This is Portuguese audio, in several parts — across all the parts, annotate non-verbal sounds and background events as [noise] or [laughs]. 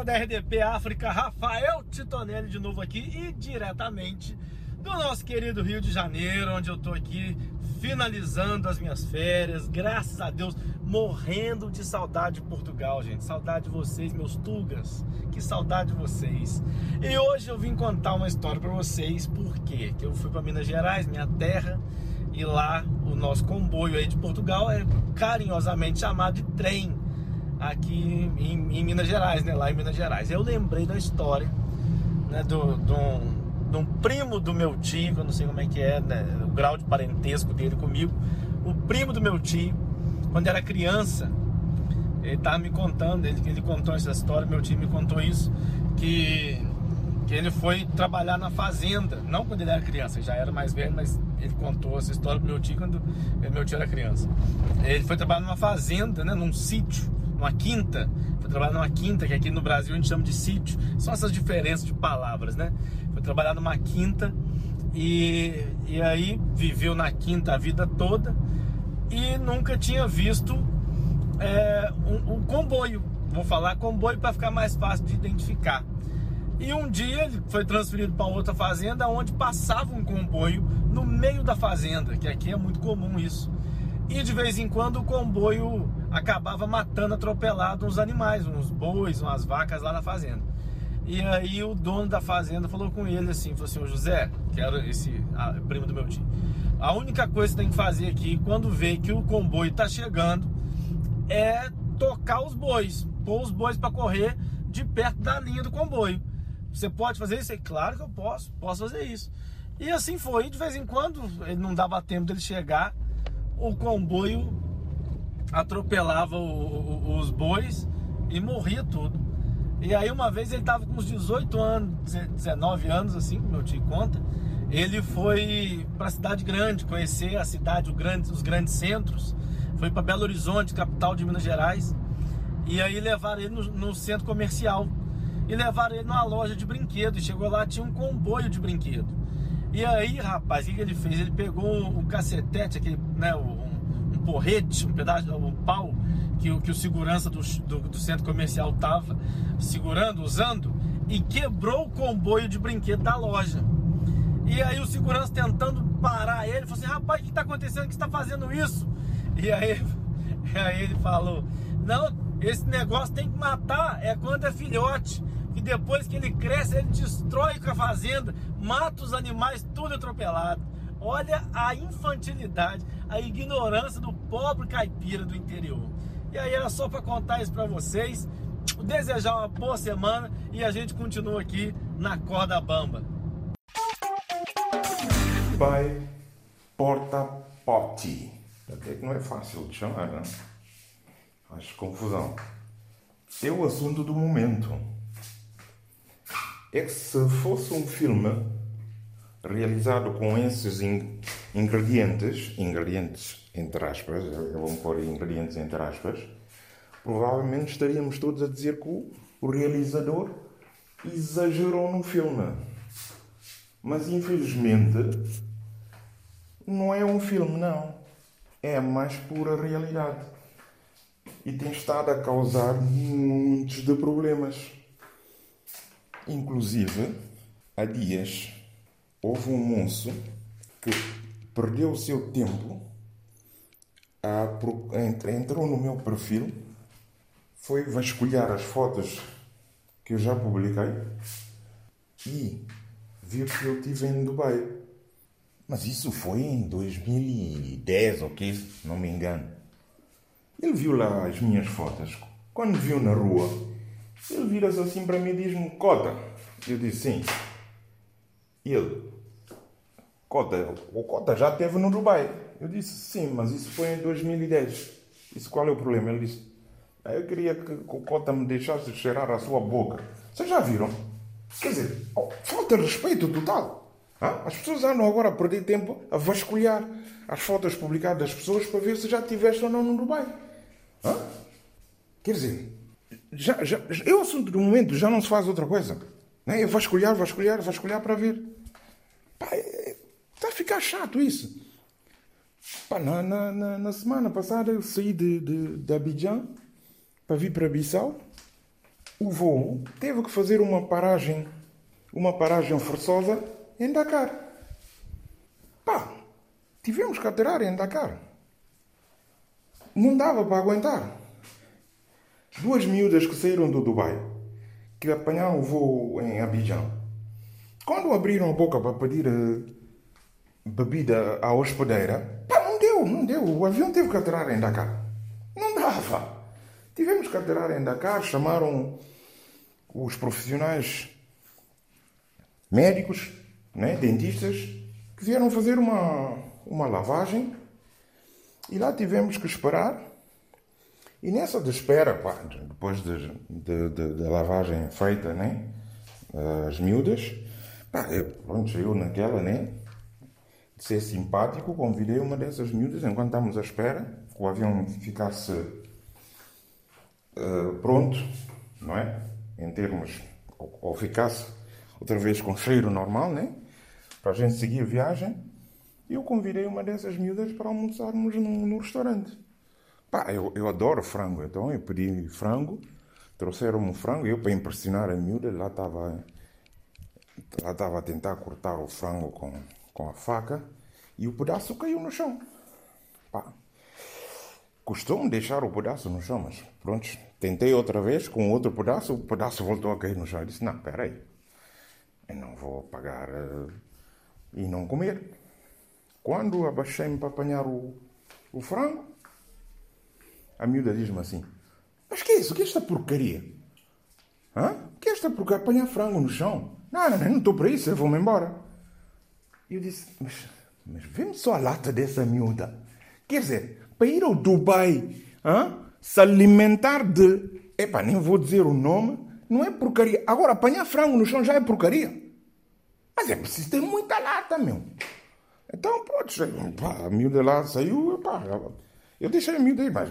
galera da RDP África, Rafael Titonelli de novo aqui e diretamente do nosso querido Rio de Janeiro, onde eu tô aqui finalizando as minhas férias, graças a Deus, morrendo de saudade de Portugal, gente. Saudade de vocês, meus tugas. Que saudade de vocês. E hoje eu vim contar uma história para vocês, porque que eu fui para Minas Gerais, minha terra, e lá o nosso comboio aí de Portugal é carinhosamente chamado de trem aqui em, em Minas Gerais, né? Lá em Minas Gerais. Eu lembrei da história, né, do, do de um primo do meu tio, eu não sei como é que é, né, o grau de parentesco dele comigo. O primo do meu tio, quando era criança, ele estava me contando, ele, ele contou essa história, meu tio me contou isso, que, que ele foi trabalhar na fazenda, não quando ele era criança, já era mais velho, mas ele contou essa história pro meu tio quando meu tio era criança. Ele foi trabalhar numa fazenda, né, num sítio, numa quinta, foi trabalhar numa quinta, que aqui no Brasil a gente chama de sítio. São essas diferenças de palavras, né? Foi trabalhar numa quinta e, e aí viveu na quinta a vida toda e nunca tinha visto é, um, um comboio. Vou falar comboio para ficar mais fácil de identificar. E um dia ele foi transferido para outra fazenda onde passava um comboio no meio da fazenda, que aqui é muito comum isso. E de vez em quando o comboio acabava matando, atropelado uns animais, uns bois, umas vacas lá na fazenda. E aí o dono da fazenda falou com ele assim, falou assim, José, que era esse a, primo do meu tio, a única coisa que tem que fazer aqui, quando vê que o comboio tá chegando, é tocar os bois, pôr os bois para correr de perto da linha do comboio. Você pode fazer isso? Claro que eu posso, posso fazer isso. E assim foi, de vez em quando, ele não dava tempo dele chegar, o comboio atropelava o, o, os bois e morria tudo. E aí uma vez ele estava com uns 18 anos, 19 anos assim, meu tio conta, ele foi para a cidade grande, conhecer a cidade, grande, os grandes centros, foi para Belo Horizonte, capital de Minas Gerais, e aí levaram ele no, no centro comercial e levaram ele numa loja de brinquedos. Chegou lá, tinha um comboio de brinquedo. E aí, rapaz, o que, que ele fez? Ele pegou o cacetete, aquele, né, um, um porrete, um pedaço, um pau que, que o segurança do, do, do centro comercial tava segurando, usando, e quebrou o comboio de brinquedo da loja. E aí o segurança tentando parar ele, falou assim, rapaz, o que está acontecendo? que está fazendo isso? E aí, [laughs] aí ele falou, não, esse negócio tem que matar, é quando é filhote e depois que ele cresce, ele destrói com a fazenda, mata os animais, tudo atropelado. Olha a infantilidade, a ignorância do pobre caipira do interior. E aí era só para contar isso para vocês, desejar uma boa semana e a gente continua aqui na corda bamba. Pai porta pote. Até que não é fácil de chamar, né? Acho confusão. É o assunto do momento é que se fosse um filme realizado com esses ingredientes, ingredientes entre aspas, eu vou pôr ingredientes entre aspas, provavelmente estaríamos todos a dizer que o, o realizador exagerou no filme. Mas infelizmente não é um filme, não. É a mais pura realidade. E tem estado a causar muitos de problemas. Inclusive, há dias houve um moço que perdeu o seu tempo, a, entrou no meu perfil, foi vasculhar as fotos que eu já publiquei e viu que eu estive em Dubai. Mas isso foi em 2010 ou que não me engano. Ele viu lá as minhas fotos. Quando viu na rua, ele vira-se assim para mim e diz-me: Cota. Eu disse: Sim. Ele: Cota, o Cota já esteve no Dubai. Eu disse: Sim, mas isso foi em 2010. Disse: Qual é o problema? Ele disse: ah, Eu queria que o Cota me deixasse cheirar a sua boca. Vocês já viram? Quer dizer, oh, falta de respeito total. As pessoas andam agora a perder tempo a vasculhar as fotos publicadas das pessoas para ver se já estiveste ou não no Dubai. Quer dizer, já, já, é o assunto do momento, já não se faz outra coisa. Né? É vasculhar, vasculhar, vasculhar para ver. Pá, é, está a ficar chato isso. Pá, na, na, na, semana passada eu saí de, de, de Abidjan para vir para Bissau o voo teve que fazer uma paragem, uma paragem forçosa em Dakar. Pá, tivemos que aterrar em Dakar. Não dava para aguentar. Duas miúdas que saíram do Dubai, que apanharam o voo em Abidjan, quando abriram a boca para pedir uh, bebida à hospedeira, pá, não deu, não deu. O avião teve que aterrar em Dakar. Não dava. Tivemos que aterrar em Dakar, chamaram os profissionais médicos, né, dentistas, que vieram fazer uma, uma lavagem e lá tivemos que esperar. E nessa de espera, depois da de, de, de, de, lavagem feita, né, as miúdas, pá, eu, pronto, eu naquela, né, de ser simpático, convidei uma dessas miúdas enquanto estávamos à espera que o avião ficasse uh, pronto, não é? Em termos, ou, ou ficasse outra vez com cheiro normal, né? Para a gente seguir a viagem. Eu convidei uma dessas miúdas para almoçarmos no, no restaurante. Pá, eu, eu adoro frango, então eu pedi frango, trouxeram-me um frango, eu para impressionar a miúda, lá estava lá estava a tentar cortar o frango com, com a faca e o pedaço caiu no chão. Pá. Custou-me deixar o pedaço no chão, mas pronto, tentei outra vez com outro pedaço, o pedaço voltou a cair no chão. Eu disse: Não, peraí, eu não vou pagar uh, e não comer. Quando abaixei-me para apanhar o, o frango, a miúda diz-me assim: Mas que é isso? O que é esta porcaria? Hã? O que é esta porcaria? Apanhar frango no chão? Não, não, estou para isso, eu vou-me embora. E eu disse: Mas mas vê-me só a lata dessa miúda. Quer dizer, para ir ao Dubai, hein, se alimentar de. Epá, nem vou dizer o nome, não é porcaria. Agora, apanhar frango no chão já é porcaria. Mas é preciso ter muita lata, meu. Então, pronto, a miúda lá saiu, pá, eu deixei miúda aí, mas.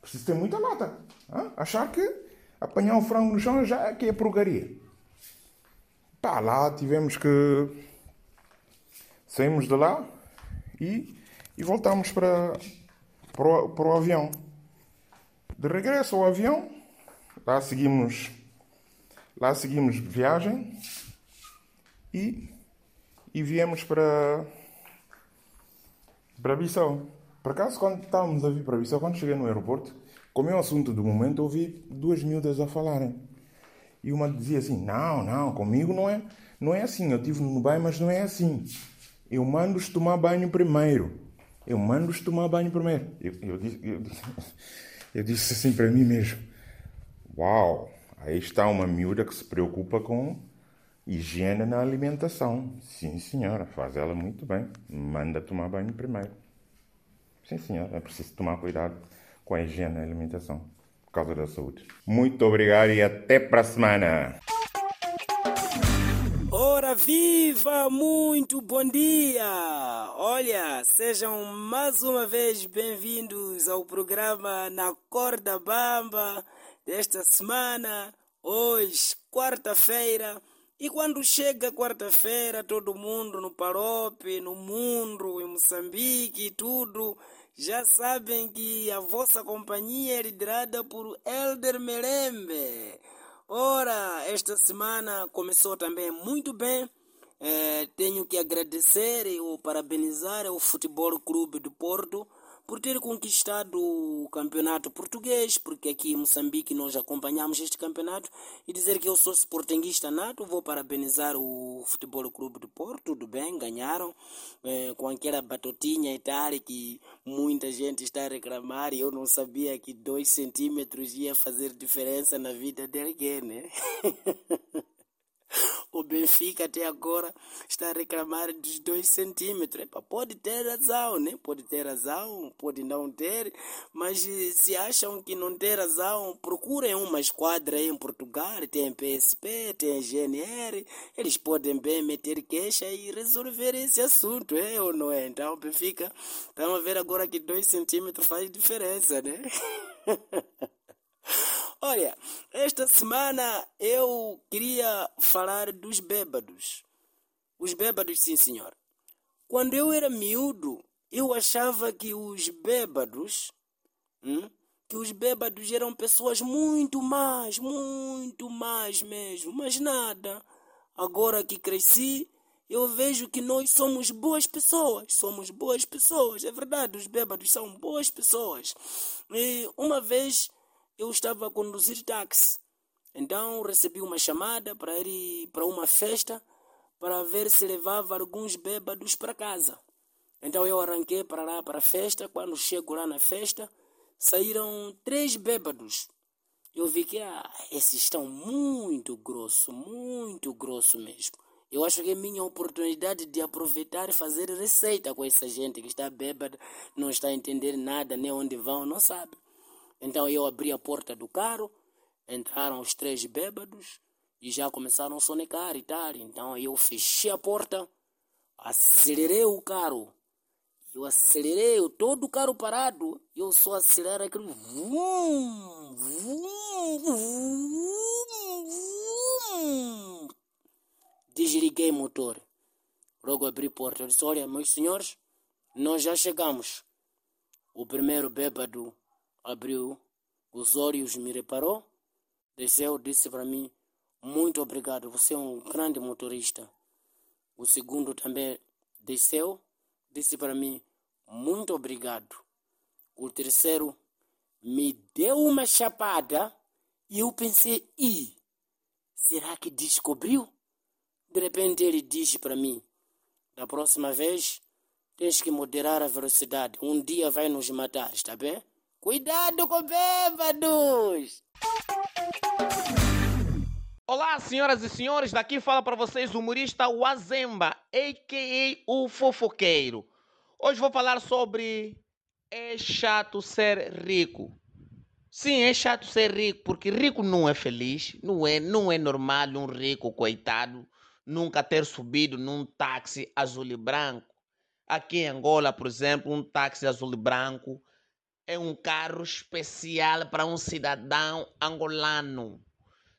Preciso ter muita lata. Hein? Achar que apanhar o frango no chão já é que é porcaria. Pá, lá tivemos que Saímos de lá e, e voltamos para, para, o, para o avião. De regresso ao avião, lá seguimos, lá seguimos viagem e, e viemos para, para Bissau. Por acaso, quando estávamos a vir para Bissau, quando cheguei no aeroporto, como é o assunto do momento, ouvi duas miúdas a falarem. E uma dizia assim: Não, não, comigo não é, não é assim. Eu estive no Dubai, mas não é assim. Eu mando-os tomar banho primeiro. Eu mando-os tomar banho primeiro. Eu, eu, disse, eu, [laughs] eu disse assim para mim mesmo: Uau, aí está uma miúda que se preocupa com higiene na alimentação. Sim, senhora, faz ela muito bem. Manda tomar banho primeiro. Sim, senhora, é preciso tomar cuidado com a higiene na alimentação por causa da saúde. Muito obrigado e até para a semana. Ora viva, muito bom dia! Olha, sejam mais uma vez bem-vindos ao programa Na Corda Bamba desta semana, hoje, quarta-feira. E quando chega quarta-feira, todo mundo no Parope, no mundo, em Moçambique e tudo, já sabem que a vossa companhia é liderada por Elder Merembe Ora, esta semana começou também muito bem. É, tenho que agradecer ou parabenizar o Futebol Clube do Porto por ter conquistado o campeonato português, porque aqui em Moçambique nós acompanhamos este campeonato, e dizer que eu sou sportinguista nato, vou parabenizar o Futebol Clube do Porto, tudo bem, ganharam, é, com aquela batotinha e tal, que muita gente está a reclamar, e eu não sabia que dois centímetros ia fazer diferença na vida de alguém, né? [laughs] [laughs] O Benfica até agora está a reclamar dos dois centímetros. Epa, pode ter razão, né? Pode ter razão, pode não ter, mas se acham que não tem razão, procurem uma esquadra aí em Portugal, tem PSP, tem GNR, eles podem bem meter queixa e resolver esse assunto, é ou não é? Então, Benfica, estamos a ver agora que dois centímetros faz diferença, né? [laughs] Olha, esta semana eu queria falar dos bêbados. Os bêbados, sim, senhor. Quando eu era miúdo, eu achava que os bêbados hum, que os bêbados eram pessoas muito más, muito más mesmo, mas nada. Agora que cresci, eu vejo que nós somos boas pessoas, somos boas pessoas, é verdade, os bêbados são boas pessoas. E uma vez eu estava a conduzir táxi, então recebi uma chamada para ir para uma festa para ver se levava alguns bêbados para casa. Então eu arranquei para lá para a festa. Quando chego lá na festa, saíram três bêbados. Eu vi que ah, esses estão muito grosso, muito grosso mesmo. Eu acho que é minha oportunidade de aproveitar e fazer receita com essa gente que está bêbada, não está a entender nada, nem onde vão, não sabe. Então eu abri a porta do carro, entraram os três bêbados e já começaram a sonecar e tal. Então eu fechei a porta, acelerei o carro. Eu acelerei, todo o carro parado. Eu só acelerei aquele. Vum, vum, vum, vum. Desliguei o motor. Logo abri a porta. Eu disse: Olha, meus senhores, nós já chegamos. O primeiro bêbado abriu os olhos, me reparou, desceu, disse para mim: Muito obrigado, você é um grande motorista. O segundo também desceu, disse para mim: Muito obrigado. O terceiro me deu uma chapada e eu pensei: Ih, será que descobriu? De repente ele disse para mim: Da próxima vez tens que moderar a velocidade. Um dia vai nos matar, está bem? Cuidado com bêbados! Olá, senhoras e senhores, daqui fala para vocês o humorista Wazemba, a.k.a. o fofoqueiro. Hoje vou falar sobre é chato ser rico. Sim, é chato ser rico, porque rico não é feliz, não é, não é normal um rico coitado nunca ter subido num táxi azul e branco. Aqui em Angola, por exemplo, um táxi azul e branco é um carro especial para um cidadão angolano.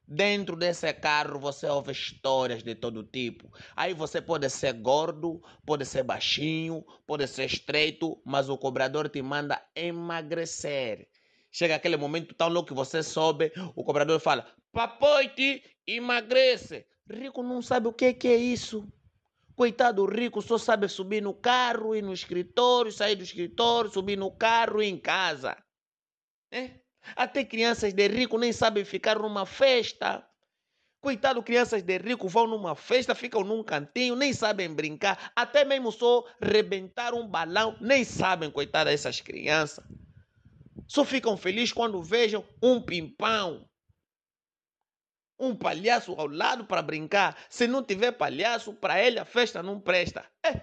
Dentro desse carro você ouve histórias de todo tipo. Aí você pode ser gordo, pode ser baixinho, pode ser estreito, mas o cobrador te manda emagrecer. Chega aquele momento tão louco que você sobe, o cobrador fala: Papoite, emagrece. Rico não sabe o que, que é isso. Coitado rico só sabe subir no carro, ir no escritório, sair do escritório, subir no carro e em casa. É? Até crianças de rico nem sabem ficar numa festa. Coitado, crianças de rico vão numa festa, ficam num cantinho, nem sabem brincar, até mesmo só rebentar um balão, nem sabem, coitada, essas crianças. Só ficam felizes quando vejam um pimpão, um palhaço ao lado para brincar. Se não tiver palhaço, para ele a festa não presta. É,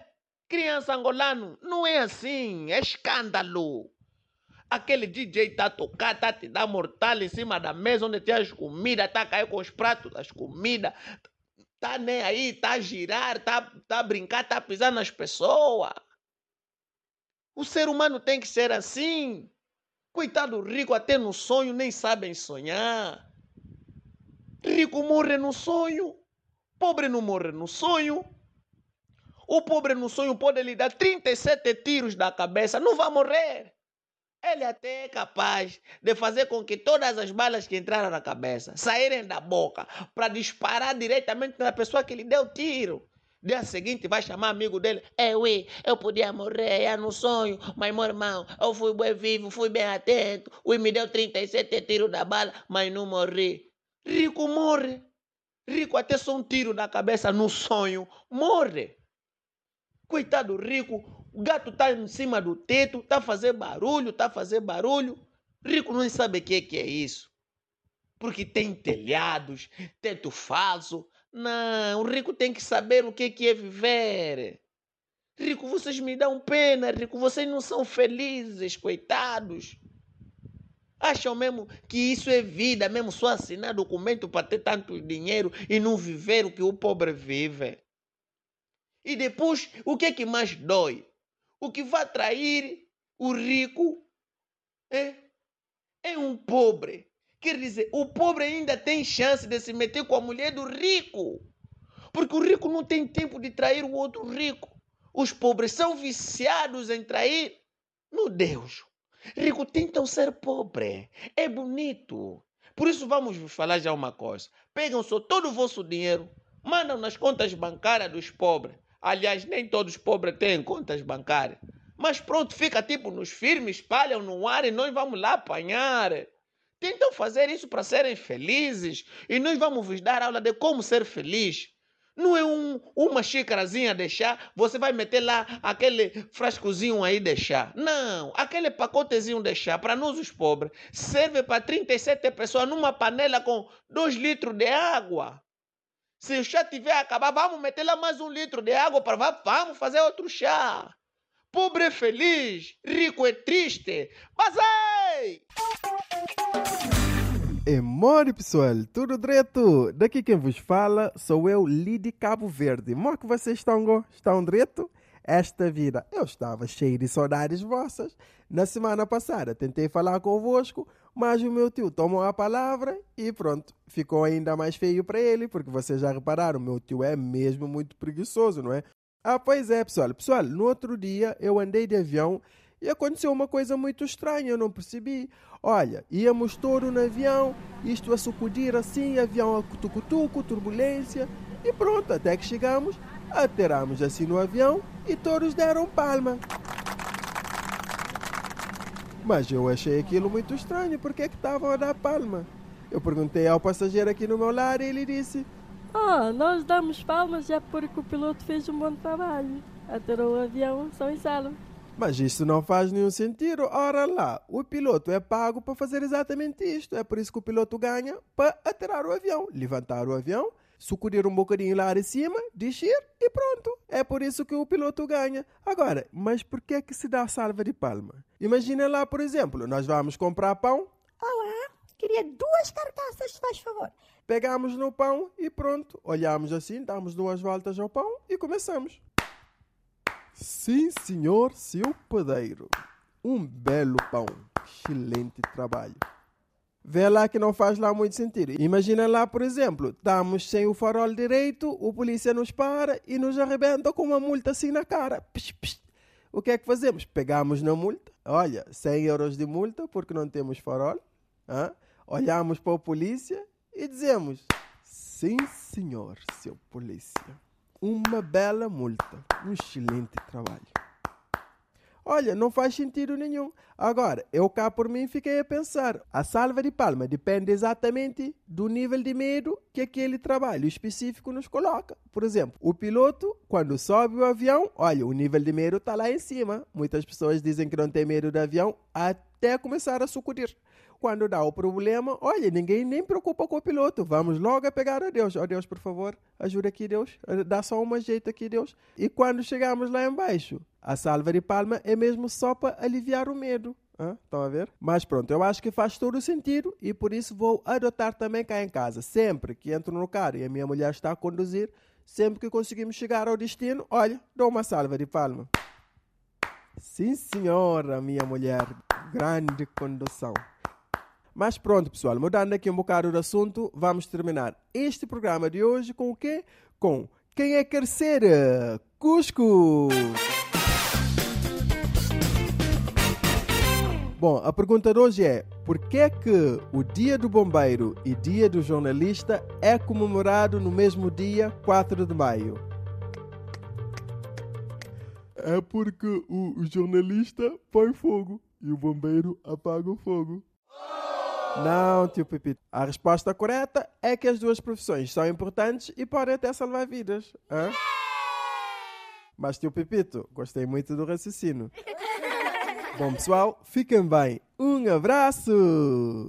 criança angolano, não é assim, é escândalo. Aquele DJ tá a tocar, tá a te dar mortal em cima da mesa onde tem as comidas, tá a cair com os pratos das comidas, tá nem aí, tá a girar, tá, tá a brincar, tá a pisar nas pessoas. O ser humano tem que ser assim. Coitado rico, até no sonho nem sabem sonhar. Rico morre no sonho, pobre não morre no sonho. O pobre no sonho pode lhe dar 37 tiros da cabeça, não vai morrer. Ele até é capaz de fazer com que todas as balas que entraram na cabeça saírem da boca para disparar diretamente na pessoa que lhe deu tiro. Dia seguinte vai chamar amigo dele. É, ui, eu podia morrer é no sonho, mas meu irmão, eu fui bem vivo, fui bem atento. Ui, me deu 37 tiros da bala, mas não morri. Rico morre. Rico até só um tiro na cabeça no sonho, morre. Coitado rico, o gato está em cima do teto, está a fazer barulho, está a fazer barulho. Rico não sabe o que, que é isso. Porque tem telhados, teto falso. Não, o rico tem que saber o que, que é viver. Rico, vocês me dão pena, Rico, vocês não são felizes, coitados. Acham mesmo que isso é vida, mesmo só assinar documento para ter tanto dinheiro e não viver o que o pobre vive. E depois, o que é que mais dói? O que vai trair o rico é, é um pobre. Quer dizer, o pobre ainda tem chance de se meter com a mulher do rico. Porque o rico não tem tempo de trair o outro rico. Os pobres são viciados em trair. Meu Deus. Rico, tentam ser pobre. É bonito. Por isso vamos vos falar já uma coisa. Pegam só todo o vosso dinheiro, mandam nas contas bancárias dos pobres. Aliás, nem todos os pobres têm contas bancárias. Mas pronto, fica tipo nos firmes, espalham no ar e nós vamos lá apanhar. Tentam fazer isso para serem felizes e nós vamos vos dar aula de como ser feliz. Não é um, uma xícarazinha de chá, você vai meter lá aquele frascozinho aí de chá. Não, aquele pacotezinho de chá, para nós os pobres, serve para 37 pessoas numa panela com 2 litros de água. Se o chá tiver a acabar, vamos meter lá mais um litro de água para vamos fazer outro chá. Pobre é feliz, rico é triste. Mas ei! Emore pessoal, tudo direto? Daqui quem vos fala sou eu, Lidi Cabo Verde. Como que vocês estão? Estão direto? Esta vida, eu estava cheio de saudades vossas. Na semana passada tentei falar convosco, mas o meu tio tomou a palavra e pronto, ficou ainda mais feio para ele, porque vocês já repararam, meu tio é mesmo muito preguiçoso, não é? Ah, pois é, pessoal. Pessoal, no outro dia eu andei de avião e aconteceu uma coisa muito estranha, eu não percebi. Olha, íamos todo no avião, isto a sacudir assim, avião a cutucutuco, turbulência, e pronto, até que chegamos, aterramos assim no avião e todos deram palma. Mas eu achei aquilo muito estranho, por que é que estavam a dar palma? Eu perguntei ao passageiro aqui no meu lado e ele disse: Ah, nós damos palmas já porque o piloto fez um bom trabalho. Aterrou o avião, são salvo. Mas isso não faz nenhum sentido. Ora lá, o piloto é pago para fazer exatamente isto. É por isso que o piloto ganha para aterrar o avião, levantar o avião, sacudir um bocadinho lá de cima, descer e pronto. É por isso que o piloto ganha. Agora, mas por que é que se dá salva de palma? Imagina lá, por exemplo, nós vamos comprar pão. Olá, queria duas carcaças, faz favor. Pegamos no pão e pronto. Olhamos assim, damos duas voltas ao pão e começamos. Sim, senhor, seu padeiro. Um belo pão. Excelente trabalho. Vê lá que não faz lá muito sentido. Imagina lá, por exemplo, estamos sem o farol direito, o polícia nos para e nos arrebenta com uma multa assim na cara. Psh, psh. O que é que fazemos? Pegamos na multa. Olha, 100 euros de multa porque não temos farol. Hã? Olhamos para a polícia e dizemos: Sim, senhor, seu polícia uma bela multa. Um excelente trabalho. Olha, não faz sentido nenhum. Agora, eu cá por mim fiquei a pensar. A salva de palma depende exatamente do nível de medo que aquele trabalho específico nos coloca. Por exemplo, o piloto, quando sobe o avião, olha, o nível de medo está lá em cima. Muitas pessoas dizem que não tem medo do avião até começar a sucudir quando dá o problema, olha, ninguém nem preocupa com o piloto. Vamos logo a pegar a Deus. Ó oh, Deus, por favor, ajuda aqui, Deus. Dá só um jeito aqui, Deus. E quando chegamos lá embaixo, a salva de palma é mesmo só para aliviar o medo. Estão a ver? Mas pronto, eu acho que faz todo sentido e por isso vou adotar também cá em casa. Sempre que entro no carro e a minha mulher está a conduzir, sempre que conseguimos chegar ao destino, olha, dou uma salva de palma. Sim, senhora, minha mulher. Grande condução. Mas pronto, pessoal, mudando aqui um bocado do assunto, vamos terminar este programa de hoje com o quê? Com Quem é quer ser Cusco! Bom, a pergunta de hoje é: por que é que o Dia do Bombeiro e Dia do Jornalista é comemorado no mesmo dia, 4 de maio? É porque o jornalista põe fogo e o bombeiro apaga o fogo. Não, tio Pepito. A resposta correta é que as duas profissões são importantes e podem até salvar vidas. Hã? Mas, tio Pepito, gostei muito do raciocínio. [laughs] Bom, pessoal, fiquem bem. Um abraço!